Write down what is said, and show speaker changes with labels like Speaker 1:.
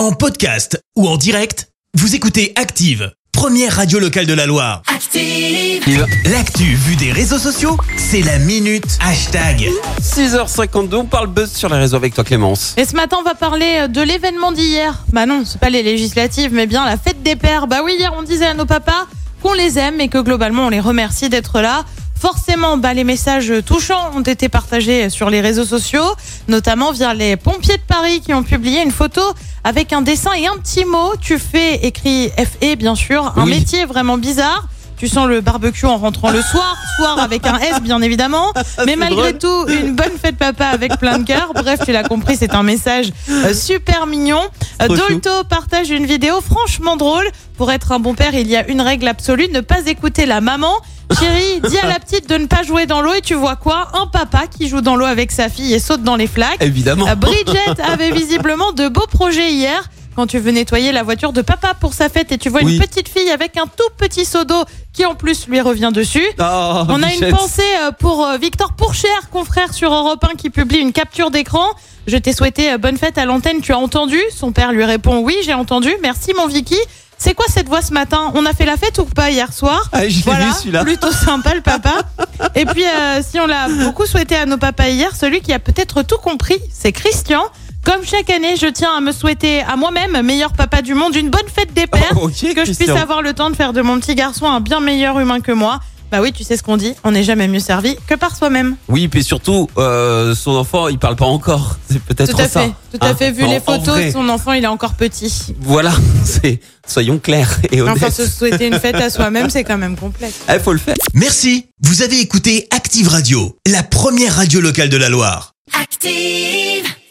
Speaker 1: En podcast ou en direct, vous écoutez Active, première radio locale de la Loire.
Speaker 2: Active.
Speaker 1: L'actu vue des réseaux sociaux, c'est la minute hashtag.
Speaker 3: 6h52, on parle buzz sur les réseaux avec toi Clémence.
Speaker 4: Et ce matin, on va parler de l'événement d'hier. Bah non, c'est pas les législatives, mais bien la fête des pères. Bah oui, hier, on disait à nos papas qu'on les aime et que globalement, on les remercie d'être là. Forcément, bah, les messages touchants ont été partagés sur les réseaux sociaux, notamment via les pompiers de Paris qui ont publié une photo avec un dessin et un petit mot. Tu fais écrit FE, bien sûr, un
Speaker 3: Oui.
Speaker 4: métier vraiment bizarre. Tu sens le barbecue en rentrant le soir, soir avec un S bien évidemment, mais malgré tout une bonne fête papa avec plein de cœur. Bref, tu l'as compris, c'est un message euh, super mignon.
Speaker 3: Chou.
Speaker 4: Dolto partage une vidéo franchement drôle. Pour être un bon père, il y a une règle absolue ne pas écouter la maman. Chérie, dis à la petite de ne pas jouer dans l'eau et tu vois quoi? Un papa qui joue dans l'eau avec sa fille et saute dans les flaques.
Speaker 3: Évidemment.
Speaker 4: Euh, Bridget avait visiblement de beaux projets hier. Quand tu veux nettoyer la voiture de papa pour sa fête et tu vois
Speaker 3: Oui.
Speaker 4: une petite fille avec un tout petit seau d'eau qui en plus lui revient dessus.
Speaker 3: Oh,
Speaker 4: On a une pensée euh, pour euh, Victor Pourchère, confrère sur Europe 1 qui publie une capture d'écran. Je t'ai souhaité euh, bonne fête à l'antenne, tu as entendu? Son père lui répond oui, j'ai entendu. Merci mon Vicky. C'est quoi cette voix ce matin? On a fait la fête ou pas hier soir?
Speaker 3: Ah, je
Speaker 4: Voilà,
Speaker 3: vu celui-là.
Speaker 4: plutôt sympa le papa. Et puis, euh, si on l'a beaucoup souhaité à nos papas hier, celui qui a peut-être tout compris, c'est Christian. Comme chaque année, je tiens à me souhaiter à moi-même, meilleur papa du monde, une bonne fête des pères,
Speaker 3: Oh,
Speaker 4: que je
Speaker 3: Christian.
Speaker 4: puisse avoir le temps de faire de mon petit garçon un bien meilleur humain que moi. Bah oui, tu sais ce qu'on dit, on n'est jamais mieux servi que par soi-même.
Speaker 3: Oui, puis surtout, euh, son enfant, il parle pas encore. C'est peut-être
Speaker 4: Tout à
Speaker 3: ça.
Speaker 4: fait, tout à
Speaker 3: Hein.
Speaker 4: fait. Vu
Speaker 3: En-
Speaker 4: les photos, son enfant, il est encore petit.
Speaker 3: Voilà, c'est soyons clairs et honnêtes.
Speaker 4: Enfin, se souhaiter une fête à soi-même, c'est quand même complexe.
Speaker 3: Il faut le faire.
Speaker 1: Merci, vous avez écouté Active Radio, la première radio locale de la Loire.
Speaker 2: Active.